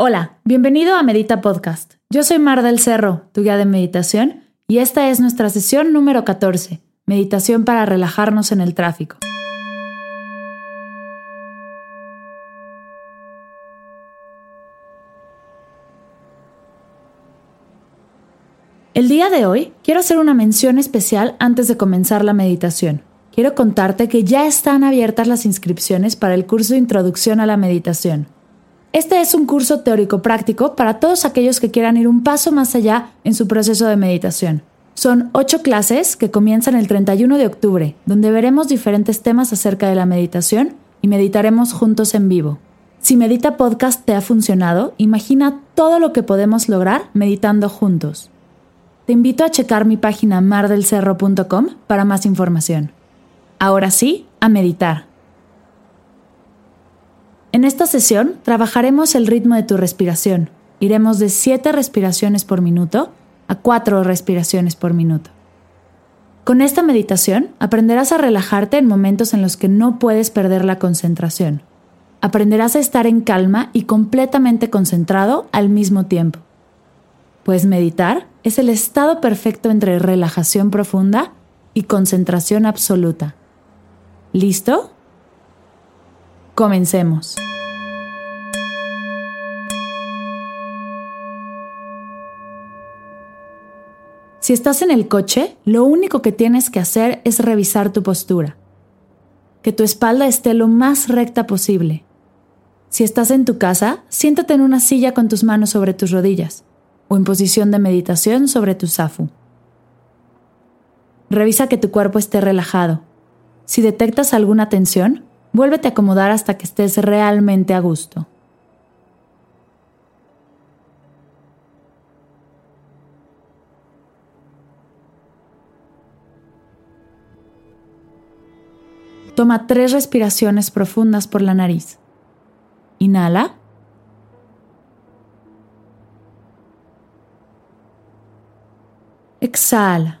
Hola, bienvenido a Medita Podcast. Yo soy Mar del Cerro, tu guía de meditación, y esta es nuestra sesión número 14, meditación para relajarnos en el tráfico. El día de hoy quiero hacer una mención especial antes de comenzar la meditación. Quiero contarte que ya están abiertas las inscripciones para el curso de Introducción a la Meditación. Este es un curso teórico práctico para todos aquellos que quieran ir un paso más allá en su proceso de meditación. Son ocho clases que comienzan el 31 de octubre, donde veremos diferentes temas acerca de la meditación y meditaremos juntos en vivo. Si Medita Podcast te ha funcionado, imagina todo lo que podemos lograr meditando juntos. Te invito a checar mi página mardelcerro.com para más información. Ahora sí, a meditar. En esta sesión trabajaremos el ritmo de tu respiración. Iremos de 7 respiraciones por minuto a 4 respiraciones por minuto. Con esta meditación aprenderás a relajarte en momentos en los que no puedes perder la concentración. Aprenderás a estar en calma y completamente concentrado al mismo tiempo. Pues meditar es el estado perfecto entre relajación profunda y concentración absoluta. ¿Listo? Comencemos. Si estás en el coche, lo único que tienes que hacer es revisar tu postura. Que tu espalda esté lo más recta posible. Si estás en tu casa, siéntate en una silla con tus manos sobre tus rodillas o en posición de meditación sobre tu zafu. Revisa que tu cuerpo esté relajado. Si detectas alguna tensión, Vuélvete a acomodar hasta que estés realmente a gusto. Toma tres respiraciones profundas por la nariz. Inhala. Exhala.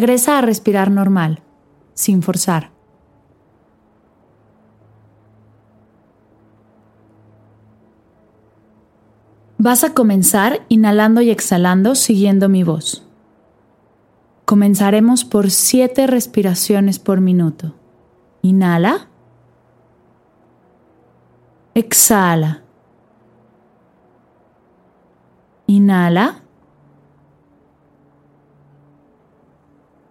Regresa a respirar normal, sin forzar. Vas a comenzar inhalando y exhalando siguiendo mi voz. Comenzaremos por siete respiraciones por minuto. Inhala. Exhala. Inhala.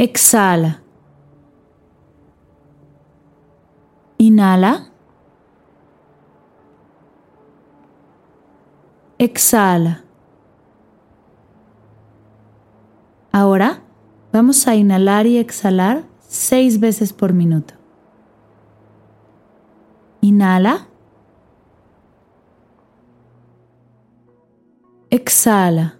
Exhala. Inhala. Exhala. Ahora vamos a inhalar y exhalar seis veces por minuto. Inhala. Exhala.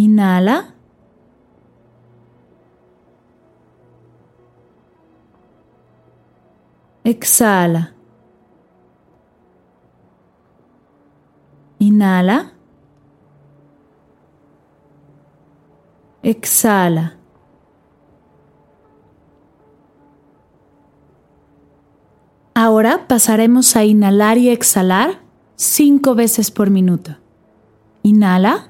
Inhala. Exhala. Inhala. Exhala. Ahora pasaremos a inhalar y exhalar cinco veces por minuto. Inhala.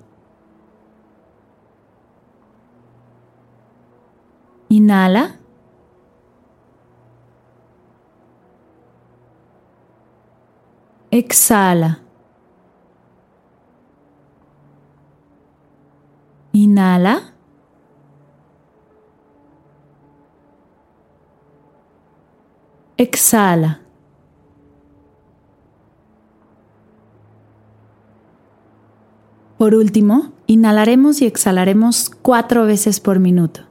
Inhala. Exhala. Inhala. Exhala. Por último, inhalaremos y exhalaremos cuatro veces por minuto.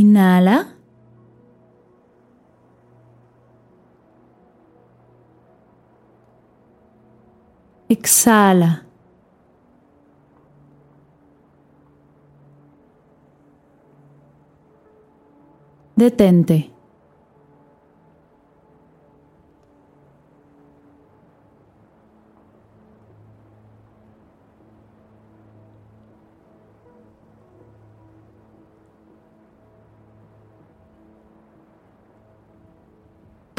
Inhala. Exhala. Detente.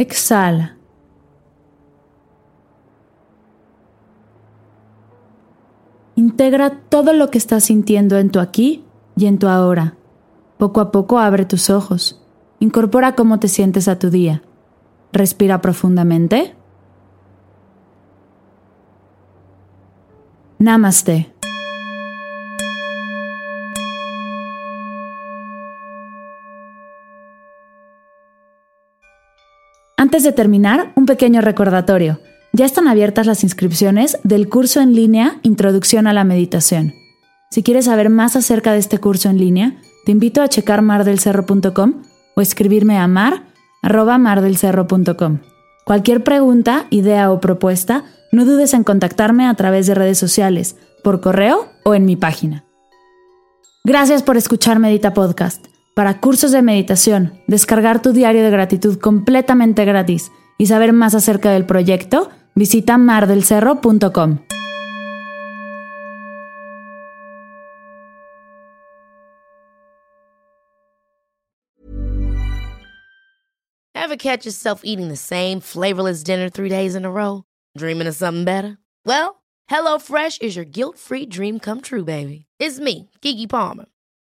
Exhala. Integra todo lo que estás sintiendo en tu aquí y en tu ahora. Poco a poco abre tus ojos. Incorpora cómo te sientes a tu día. Respira profundamente. Namaste. Antes de terminar, un pequeño recordatorio. Ya están abiertas las inscripciones del curso en línea Introducción a la Meditación. Si quieres saber más acerca de este curso en línea, te invito a checar mardelcerro.com o escribirme a mar.mardelcerro.com. Cualquier pregunta, idea o propuesta, no dudes en contactarme a través de redes sociales, por correo o en mi página. Gracias por escuchar Medita Podcast. Para cursos de meditación, descargar tu diario de gratitud completamente gratis y saber más acerca del proyecto, visita mardelcerro.com. Ever catch yourself eating the same flavorless dinner three days in a row? Dreaming of something better? Well, HelloFresh is your guilt-free dream come true, baby. It's me, Kiki Palmer.